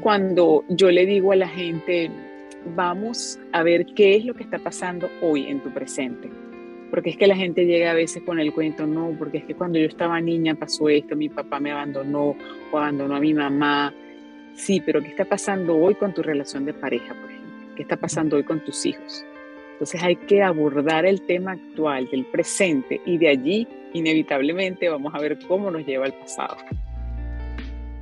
cuando yo le digo a la gente, vamos a ver qué es lo que está pasando hoy en tu presente. Porque es que la gente llega a veces con el cuento, no, porque es que cuando yo estaba niña pasó esto, mi papá me abandonó o abandonó a mi mamá. Sí, pero ¿qué está pasando hoy con tu relación de pareja, por ejemplo? ¿Qué está pasando hoy con tus hijos? Entonces hay que abordar el tema actual del presente y de allí inevitablemente vamos a ver cómo nos lleva al pasado.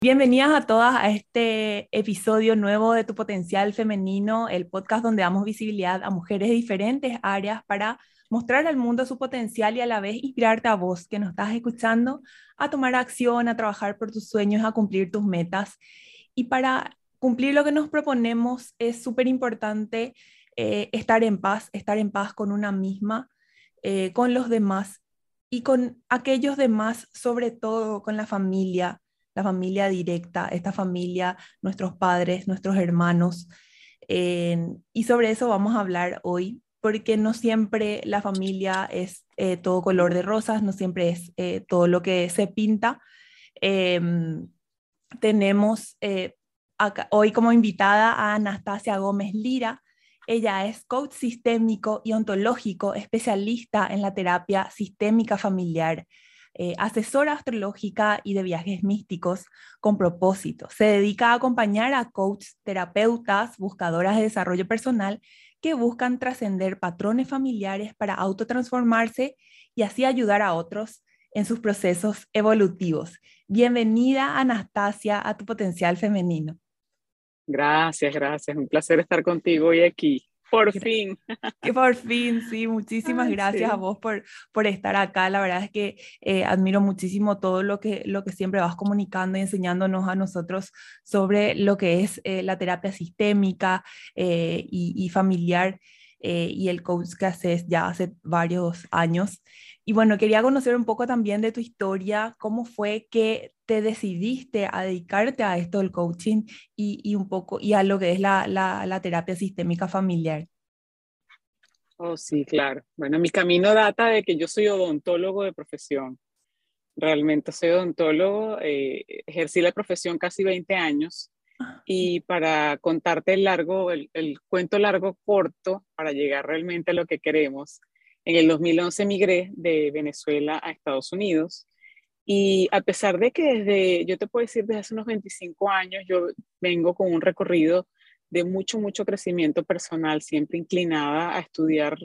Bienvenidas a todas a este episodio nuevo de Tu Potencial Femenino, el podcast donde damos visibilidad a mujeres de diferentes áreas para mostrar al mundo su potencial y a la vez inspirarte a vos que nos estás escuchando a tomar acción, a trabajar por tus sueños, a cumplir tus metas. Y para cumplir lo que nos proponemos es súper importante eh, estar en paz, estar en paz con una misma, eh, con los demás y con aquellos demás, sobre todo con la familia la familia directa, esta familia, nuestros padres, nuestros hermanos. y sobre eso vamos a hablar hoy, porque no siempre la familia es eh, todo color de rosas, no siempre es eh, todo lo que se pinta. Em, tenemos eh, hoy como invitada a Anastasia Gómez Lira. Ella es coach sistémico y ontológico, especialista en la terapia sistémica familiar eh, asesora astrológica y de viajes místicos con propósito. Se dedica a acompañar a coaches, terapeutas, buscadoras de desarrollo personal que buscan trascender patrones familiares para autotransformarse y así ayudar a otros en sus procesos evolutivos. Bienvenida, Anastasia, a tu potencial femenino. Gracias, gracias. Un placer estar contigo hoy aquí. Por fin. Que por fin, sí. Muchísimas gracias a vos por, por estar acá. La verdad es que eh, admiro muchísimo todo lo que, lo que siempre vas comunicando y enseñándonos a nosotros sobre lo que es eh, la terapia sistémica eh, y, y, familiar y el coach que haces ya hace varios años. Y bueno, quería conocer un poco también de tu historia, cómo fue que te decidiste a dedicarte a esto del coaching y, y un poco y a lo que es la, la, la, terapia sistémica familiar. Oh, sí, claro. Bueno, mi camino data de que yo soy odontólogo de profesión. Realmente soy odontólogo, eh, ejercí la profesión casi 20 años y para contarte el largo, el, el cuento largo corto, para llegar realmente a lo que queremos, en el 2011 migré de Venezuela a Estados Unidos y a pesar de que desde, yo te puedo decir, desde hace unos 25 años yo vengo con un recorrido de mucho, mucho crecimiento personal, siempre inclinada a estudiar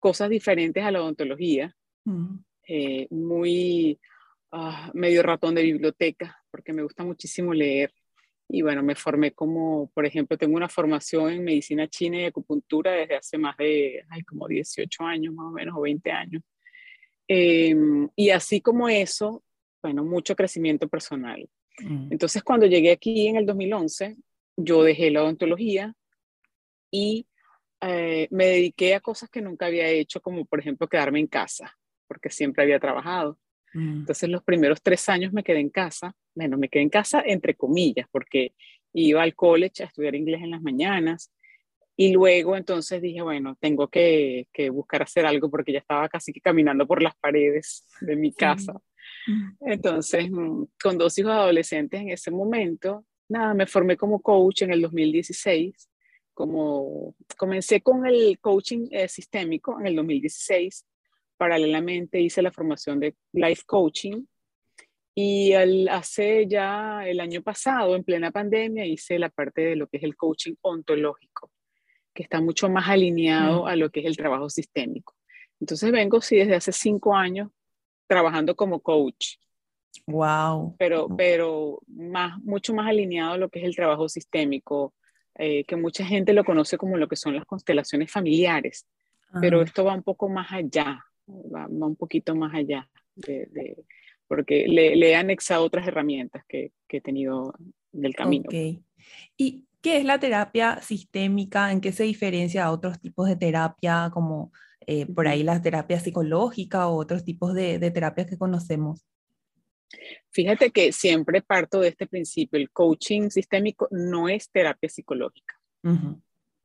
cosas diferentes a la odontología, eh, muy ah, medio ratón de biblioteca, porque me gusta muchísimo leer y bueno, me formé como, por ejemplo, tengo una formación en medicina china y acupuntura desde hace más de, ay, como 18 años más o menos, o 20 años. Em, y así como eso, bueno, mucho crecimiento personal. Mm. Entonces, cuando llegué aquí en el 2011, yo dejé la odontología y eh, me dediqué a cosas que nunca había hecho, como por ejemplo quedarme en casa, porque siempre había trabajado. Mm. Entonces, los primeros tres años me quedé en casa bueno, me quedé en casa entre comillas, porque iba al college a estudiar inglés en las mañanas y luego entonces dije, bueno, tengo que, que buscar hacer algo porque ya estaba casi que caminando por las paredes de mi casa. Entonces, mm, con dos hijos adolescentes en ese momento, nada, me formé como coach en el 2016. Como comencé con el coaching eh, sistémico en el 2016, paralelamente hice la formación de life coaching y hace ya el año pasado, en plena pandemia, hice la parte de lo que es el coaching ontológico, que está mucho más alineado mm. a lo que es el trabajo sistémico. Entonces vengo, sí, desde hace cinco años trabajando como coach. Wow. Pero, pero más, mucho más alineado a lo que es el trabajo sistémico, eh, que mucha gente lo conoce como lo que son las constelaciones familiares, pero esto va un poco más allá, va, un poquito más allá de porque le, le, he anexado otras herramientas que, que he tenido del camino. Okay. ¿Y qué es la terapia sistémica? ¿En qué se diferencia a otros tipos de terapia, como eh, por ahí las terapias psicológicas o otros tipos de, de terapias que conocemos? Fíjate que siempre parto de este principio, el coaching sistémico no es terapia psicológica.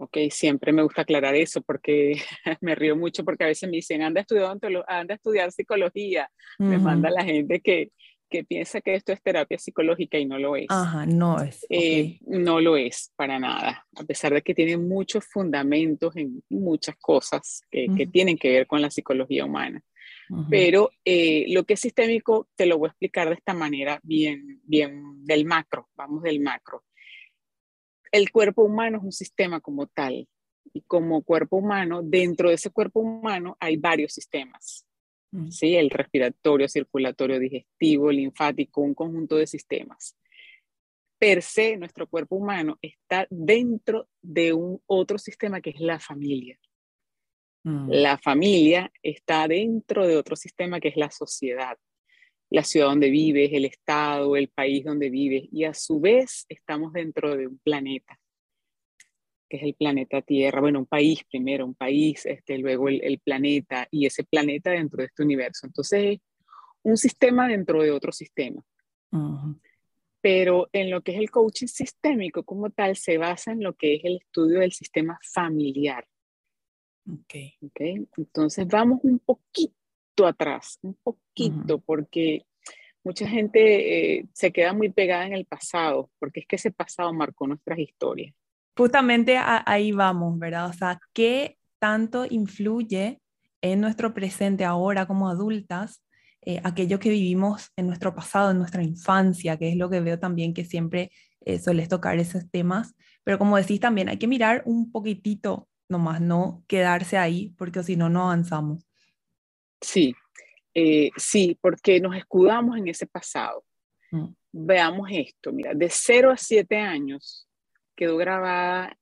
Ok, siempre me gusta aclarar eso porque me río mucho porque a veces me dicen, anda a estudiar, anda a estudiar psicología. Me manda la gente que, que piensa que esto es terapia psicológica y no lo es. Ajá, no es. Eh, no lo es para nada, a pesar de que tiene muchos fundamentos en muchas cosas que, que tienen que ver con la psicología humana. Pero eh, lo que es sistémico te lo voy a explicar de esta manera, bien, bien del macro, vamos del macro. El cuerpo humano es un sistema como tal, y como cuerpo humano, dentro de ese cuerpo humano hay varios sistemas. Mm. ¿sí? El respiratorio, circulatorio, digestivo, linfático, un conjunto de sistemas. Per se, nuestro cuerpo humano está dentro de un otro sistema que es la familia. Mm. La familia está dentro de otro sistema que es la sociedad, la ciudad donde vives, el estado, el país donde vives, y a su vez estamos dentro de un planeta, que es el planeta Tierra. Bueno, un país primero, un país, este, luego el, planeta, y ese planeta dentro de este universo. Entonces, un sistema dentro de otro sistema. Pero en lo que es el coaching sistémico como tal, se basa en lo que es el estudio del sistema familiar. Okay. ok. Entonces vamos un poquito atrás, un poquito, porque mucha gente eh, se queda muy pegada en el pasado, porque es que ese pasado marcó nuestras historias. Justamente ahí vamos, ¿verdad? O sea, ¿qué tanto influye en nuestro presente ahora como adultas eh, aquello que vivimos en nuestro pasado, en nuestra infancia, que es lo que veo también que siempre eh, sueles tocar esos temas? Pero como decís también, hay que mirar un poquitito nomás no quedarse ahí, porque si no, no avanzamos. Sí, eh, sí, porque nos escudamos en ese pasado. Mm. Veamos esto, mira, de 0 a 7 años quedó grabada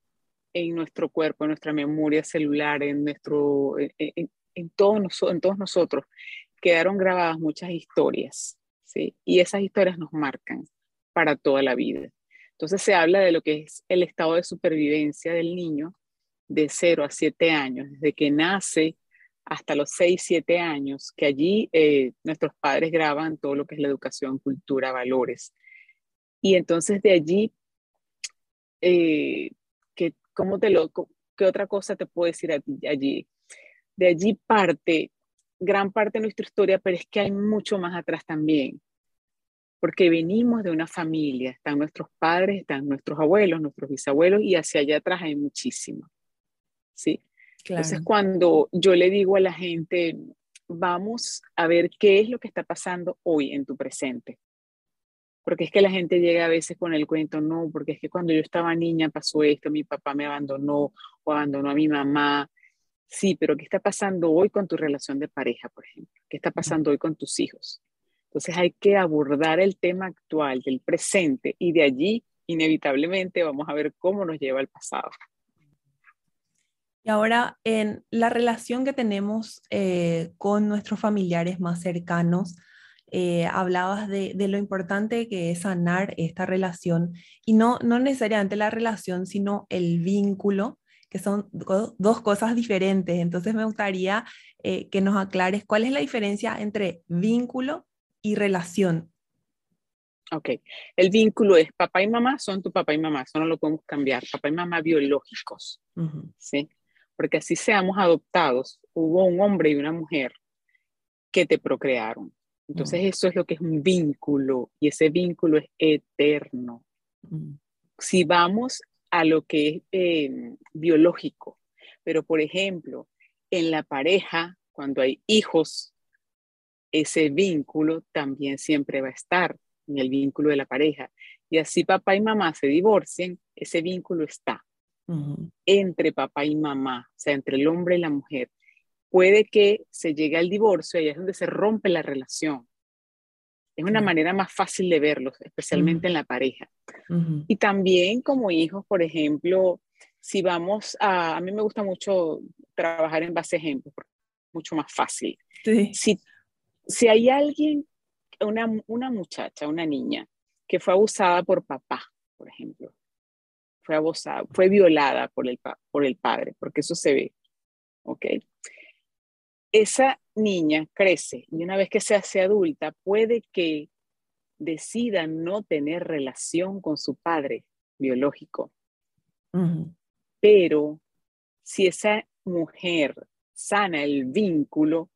en nuestro cuerpo, en nuestra memoria celular, en, nuestro, en, en todos nosotros, quedaron grabadas muchas historias, ¿sí? Y esas historias nos marcan para toda la vida. Entonces se habla de lo que es el estado de supervivencia del niño de 0 a 7 años, desde que nace hasta los 6, 7 años, que allí eh, nuestros padres graban todo lo que es la educación, cultura, valores. Y entonces de allí, eh, que, ¿cómo te lo, ¿qué otra cosa te puedo decir allí? De allí parte gran parte de nuestra historia, pero es que hay mucho más atrás también, porque venimos de una familia, están nuestros padres, están nuestros abuelos, nuestros bisabuelos, y hacia allá atrás hay muchísimo. ¿sí? Entonces, cuando yo le digo a la gente, vamos a ver qué es lo que está pasando hoy en tu presente. Porque es que la gente llega a veces con el cuento, no, porque es que cuando yo estaba niña pasó esto, mi papá me abandonó o abandonó a mi mamá. Sí, pero ¿qué está pasando hoy con tu relación de pareja, por ejemplo? ¿Qué está pasando hoy con tus hijos? Entonces hay que abordar el tema actual, del presente, y de allí, inevitablemente, vamos a ver cómo nos lleva al pasado. Y ahora, en la relación que tenemos eh, con nuestros familiares más cercanos, eh, hablabas de, lo importante que es sanar esta relación y no, no necesariamente la relación, sino el vínculo, que son dos cosas diferentes. Entonces me gustaría eh, que nos aclares cuál es la diferencia entre vínculo y relación. Ok, el vínculo es papá y mamá, son tu papá y mamá, eso no lo podemos cambiar, papá y mamá biológicos, ¿sí? Porque así seamos adoptados, hubo un hombre y una mujer que te procrearon. Entonces mm. eso es lo que es un vínculo y ese vínculo es eterno. Mm. Si vamos a lo que es em, biológico, pero por ejemplo, en la pareja, cuando hay hijos, ese vínculo también siempre va a estar en el vínculo de la pareja. Y así papá y mamá se divorcien, ese vínculo está entre papá y mamá, o sea, entre el hombre y la mujer. Puede que se llegue al divorcio y es donde se rompe la relación. Es una manera más fácil de verlo, especialmente en la pareja. Y también como hijos, por ejemplo, si vamos a, a mí me gusta mucho trabajar en base a ejemplos, mucho más fácil. Si, si hay alguien una, una muchacha, una niña, que fue abusada por papá, por ejemplo, fue abusada, fue violada por el, por el padre, porque eso se ve, ¿ok? Esa niña crece y una vez que se hace adulta puede que decida no tener relación con su padre biológico. Pero si esa mujer sana el vínculo,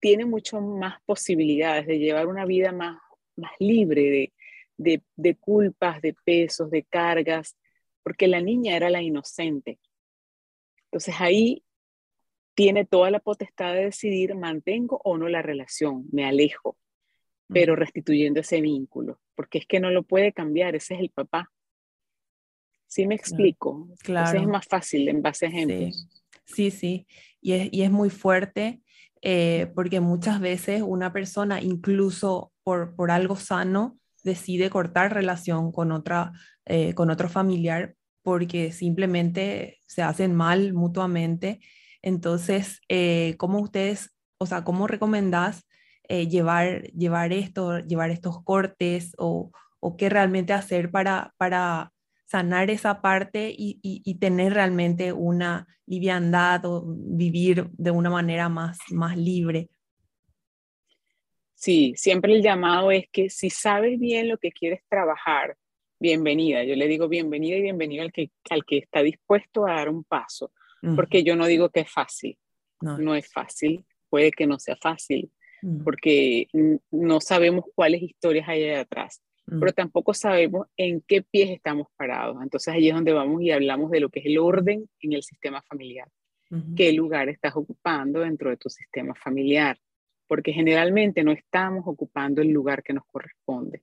tiene mucho más posibilidades de llevar una vida más, más libre de, de culpas, de pesos, de cargas, porque la niña era la inocente. Entonces ahí tiene toda la potestad de decidir mantengo o no la relación, me alejo, pero restituyendo ese vínculo, porque es que no lo puede cambiar, ese es el papá. ¿Sí me explico? Claro. es más fácil en base a ejemplos. Sí, sí, Y, es, y es muy fuerte eh, porque muchas veces una persona, incluso por, por algo sano, decide cortar relación con, otra, eh, con otro familiar porque simplemente se hacen mal mutuamente. Entonces, eh, ¿cómo ustedes, o sea, cómo recomendás llevar, llevar esto, llevar estos cortes o, o qué realmente hacer para, para sanar esa parte y, tener realmente una liviandad o vivir de una manera más, más libre. Sí, siempre el llamado es que si sabes bien lo que quieres trabajar, bienvenida. Yo le digo bienvenida y bienvenido al que, al que está dispuesto a dar un paso, porque yo no digo que es fácil, no. no es fácil, puede que no sea fácil, porque no sabemos cuáles historias hay atrás pero tampoco sabemos en qué pies estamos parados. Entonces ahí es donde vamos y hablamos de lo que es el orden en el sistema familiar. ¿Qué lugar estás ocupando dentro de tu sistema familiar? Porque generalmente no estamos ocupando el lugar que nos corresponde.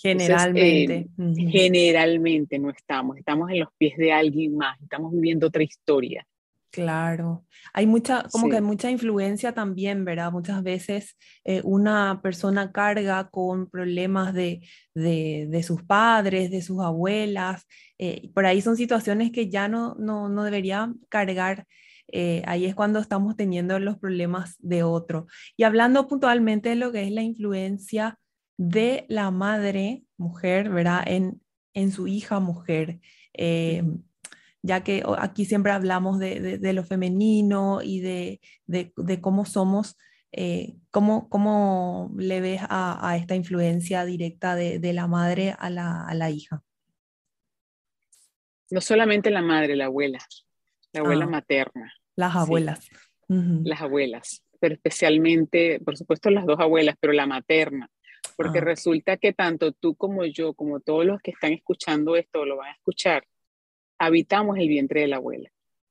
Generalmente. Eh, generalmente no estamos, estamos en los pies de alguien más, estamos viviendo otra historia. Claro, hay mucha, como que hay mucha influencia también, ¿verdad? Muchas veces eh, una persona carga con problemas de, de, sus padres, de sus abuelas, eh, por ahí son situaciones que ya no, no, no deberían cargar. Eh, ahí es cuando estamos teniendo los problemas de otro. Y hablando puntualmente de lo que es la influencia de la madre, mujer, ¿verdad? En, en su hija mujer ya que aquí siempre hablamos de, lo femenino y de, cómo somos, eh, cómo, le ves a, esta influencia directa de, la madre a la, hija. No solamente la madre, la abuela, la abuela ah, materna. Las abuelas. Las abuelas, pero especialmente, por supuesto, las dos abuelas, pero la materna, porque ah, resulta que tanto tú como yo, como todos los que están escuchando esto lo van a escuchar, habitamos el vientre de la abuela.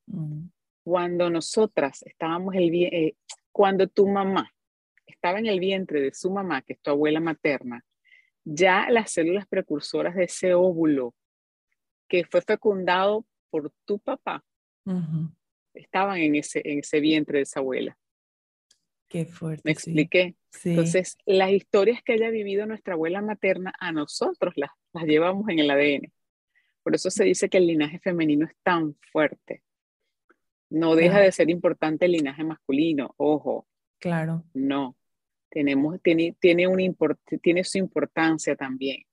Mm. Cuando nosotras estábamos el eh, cuando tu mamá estaba en el vientre de su mamá, que es tu abuela materna, ya las células precursoras de ese óvulo que fue fecundado por tu papá estaban en ese, en ese vientre de esa abuela. Qué fuerte. Me expliqué. Entonces, las historias que haya vivido nuestra abuela materna, a nosotros las, las llevamos en el ADN. Por eso se dice que el linaje femenino es tan fuerte. No deja de ser importante el linaje masculino, ojo. Claro. No. Tenemos, tiene, tiene, un tiene su importancia también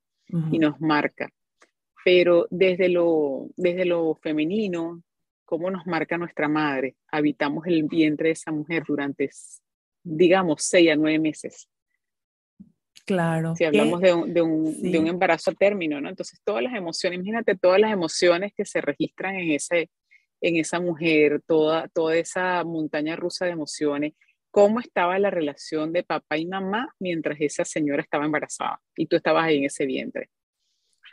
y nos marca. Pero desde lo, desde lo femenino, ¿cómo nos marca nuestra madre? Habitamos el vientre de esa mujer durante, digamos, seis a nueve meses. Claro. Si hablamos de, un, de, un, de, un, embarazo a término, ¿no? Entonces, todas las emociones, imagínate todas las emociones que se registran en, ese, en esa mujer, toda, toda esa montaña rusa de emociones, cómo estaba la relación de papá y mamá mientras esa señora estaba embarazada y tú estabas ahí en ese vientre.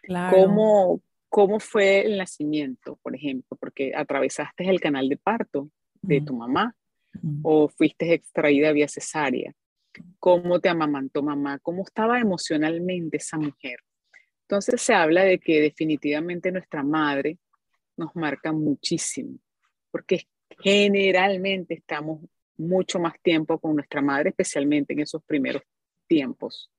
Claro. ¿Cómo, ¿Cómo fue el nacimiento, por ejemplo? Porque atravesaste el canal de parto de tu mamá o fuiste extraída vía cesárea cómo te amamantó mamá, cómo estaba emocionalmente esa mujer. Entonces se habla de que definitivamente nuestra madre nos marca muchísimo, porque generalmente estamos mucho más tiempo con nuestra madre, especialmente en esos primeros tiempos.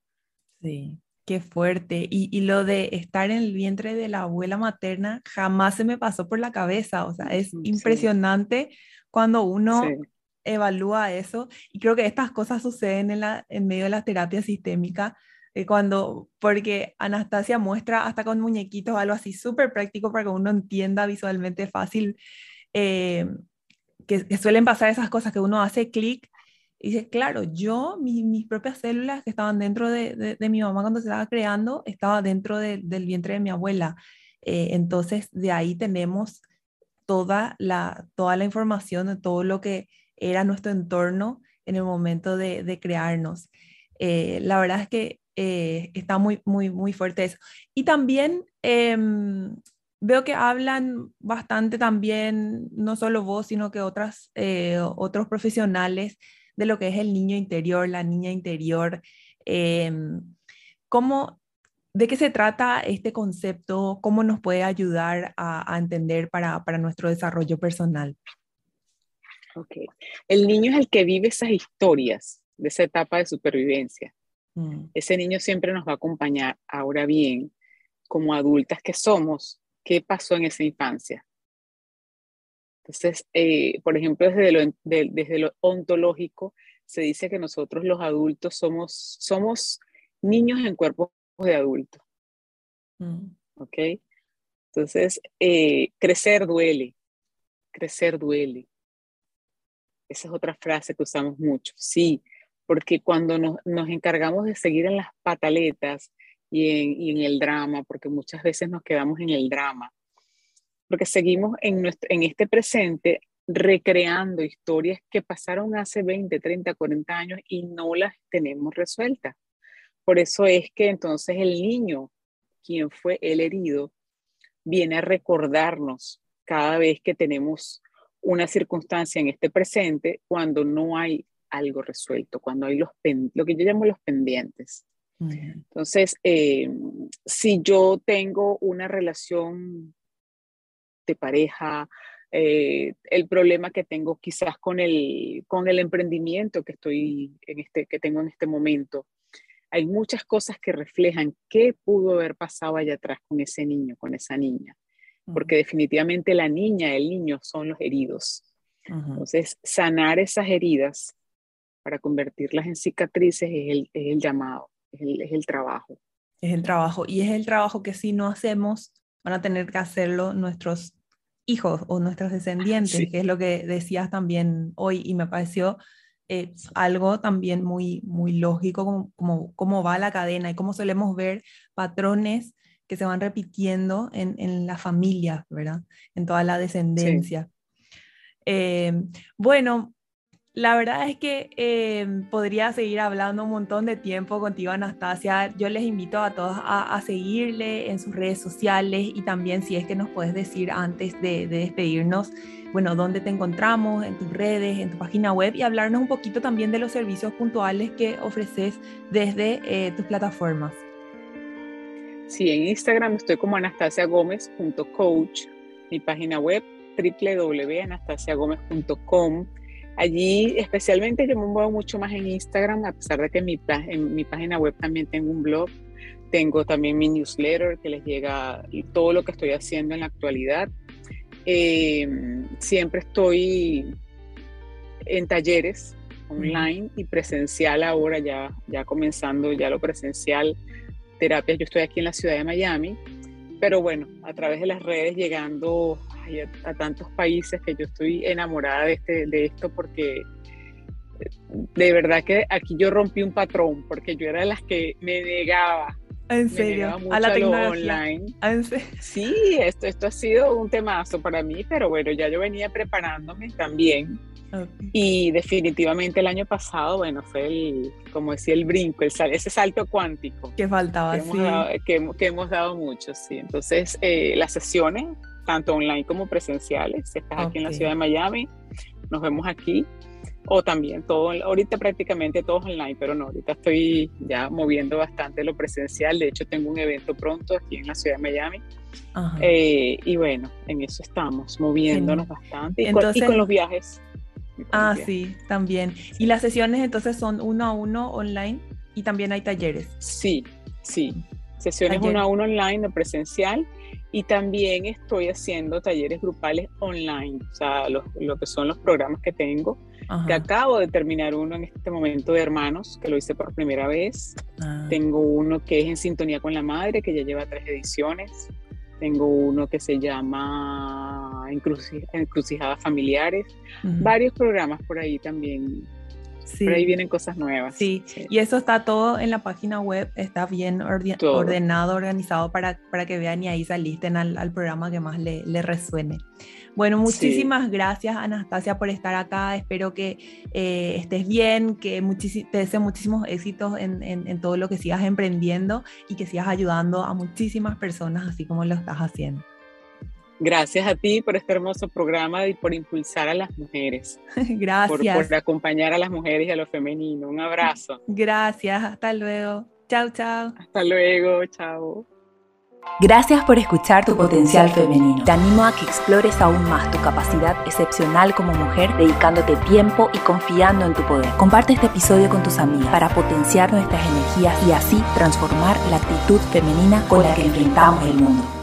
Sí, qué fuerte. Y, lo de estar en el vientre de la abuela materna jamás se me pasó por la cabeza. O sea, es impresionante cuando uno evalúa eso y creo que estas cosas suceden en, la, en medio de la terapia sistémica, eh, cuando, porque Anastasia muestra hasta con muñequitos algo así súper práctico para que uno entienda visualmente fácil, eh, que, suelen pasar esas cosas que uno hace clic y dice, claro, yo, mis propias células que estaban dentro de, de, mi mamá cuando se estaba creando, estaba dentro del vientre de mi abuela. Eh, entonces, de ahí tenemos toda la, toda la información de todo lo que era nuestro entorno en el momento de, de crearnos. Eh, la verdad es que eh, está muy, muy, muy fuerte eso. Y también em, veo que hablan bastante también, no solo vos, sino que otras, eh, otros profesionales de lo que es el niño interior, la niña interior. Em, ¿Cómo ¿De qué se trata este concepto? ¿Cómo nos puede ayudar a, entender para, para, nuestro desarrollo personal? Ok. El niño es el que vive esas historias de esa etapa de supervivencia. Mm. Ese niño siempre nos va a acompañar. Ahora bien, como adultas que somos, ¿qué pasó en esa infancia? Entonces, eh, por ejemplo, desde lo, desde lo ontológico, se dice que nosotros los adultos somos, somos niños en cuerpos de adulto. Mm. ¿Ok? Entonces, eh, crecer duele, crecer duele. Esa es otra frase que usamos mucho, sí, porque cuando nos, nos encargamos de seguir en las pataletas y en, y en, el drama, porque muchas veces nos quedamos en el drama, porque seguimos en, nuestro, en este presente recreando historias que pasaron hace 20, 30, 40 años y no las tenemos resueltas. Por eso es que entonces el niño, quien fue el herido, viene a recordarnos cada vez que tenemos una circunstancia en este presente cuando no hay algo resuelto, cuando hay los lo que yo llamo los pendientes. Entonces, eh, si yo tengo una relación de pareja, eh, el problema que tengo quizás con el, con el emprendimiento que estoy en este, que tengo en este momento, hay muchas cosas que reflejan qué pudo haber pasado allá atrás con ese niño, con esa niña, porque definitivamente la niña, el niño son los heridos. Entonces, sanar esas heridas para convertirlas en cicatrices es el, es el llamado, es el, es el, trabajo. Es el trabajo, y es el trabajo que si no hacemos, van a tener que hacerlo nuestros hijos o nuestros descendientes, que es lo que decías también hoy, y me pareció es algo también muy, muy lógico, como, cómo va la cadena y cómo solemos ver patrones que se van repitiendo en, en la familia, ¿verdad? En toda la descendencia. Eh, bueno, la verdad es que em, podría seguir hablando un montón de tiempo contigo, Anastasia. Yo les invito a todos a, seguirle en sus redes sociales y también si es que nos puedes decir antes de, despedirnos, bueno, dónde te encontramos, en tus redes, en tu página web y hablarnos un poquito también de los servicios puntuales que ofreces desde eh, tus plataformas. Sí, en Instagram estoy como anastasiagomez.coach, mi página web www.anastasiagomez.com Allí especialmente yo me muevo mucho más en Instagram, a pesar de que en mi, en mi página web también tengo un blog, tengo también mi newsletter que les llega todo lo que estoy haciendo en la actualidad. Eh, siempre estoy en talleres online y presencial ahora, ya, ya comenzando ya lo presencial, terapias. Yo estoy aquí en la ciudad de Miami, pero bueno, a través de las redes llegando a, tantos países que yo estoy enamorada de, este, de esto porque eh, de verdad que aquí yo rompí un patrón porque yo era de las que me negaba. ¿En serio? a la tecnología. Online. ¿Ah, sí, esto, esto ha sido un temazo para mí, pero bueno, ya yo venía preparándome también. Y definitivamente el año pasado, bueno, fue el, como decía, el brinco, el ese salto cuántico. Que faltaba, que, hemos dado, que, hemos dado mucho, sí. Entonces, eh, las sesiones tanto online como presenciales. Si estás aquí en la ciudad de Miami, nos vemos aquí. O también todo, ahorita prácticamente todo online, pero no, ahorita estoy ya moviendo bastante lo presencial. De hecho, tengo un evento pronto aquí en la ciudad de Miami. Eh, y bueno, en eso estamos, moviéndonos bastante. y, con, los viajes. Ah, sí, también. ¿Y las sesiones entonces son uno a uno online y también hay talleres? Sí, sí, Sesiones uno a uno online o presencial y también estoy haciendo talleres grupales online, o sea, lo, que son los programas que tengo, que acabo de terminar uno en este momento de hermanos, que lo hice por primera vez. Ah. Tengo uno que es en sintonía con la madre, que ya lleva tres ediciones. Tengo uno que se llama Encrucijadas Familiares. Varios programas por ahí también Sí. ahí vienen cosas nuevas. Sí. y eso está todo en la página web, está bien ordenado, organizado para, para que vean y ahí se alisten al, al programa que más le, le resuene. Bueno, muchísimas gracias Anastasia por estar acá, espero que eh, estés bien, que te deseo muchísimos éxitos en, en, en todo lo que sigas emprendiendo y que sigas ayudando a muchísimas personas así como lo estás haciendo. Gracias a ti por este hermoso programa y por impulsar a las mujeres. Gracias. Por, acompañar a las mujeres y a lo femenino. Un abrazo. Gracias, hasta luego. Chao, chao. Hasta luego, chao. Gracias por escuchar tu potencial femenino. Te animo a que explores aún más tu capacidad excepcional como mujer, dedicándote tiempo y confiando en tu poder. Comparte este episodio con tus amigas para potenciar nuestras energías y así transformar la actitud femenina con la que enfrentamos el mundo.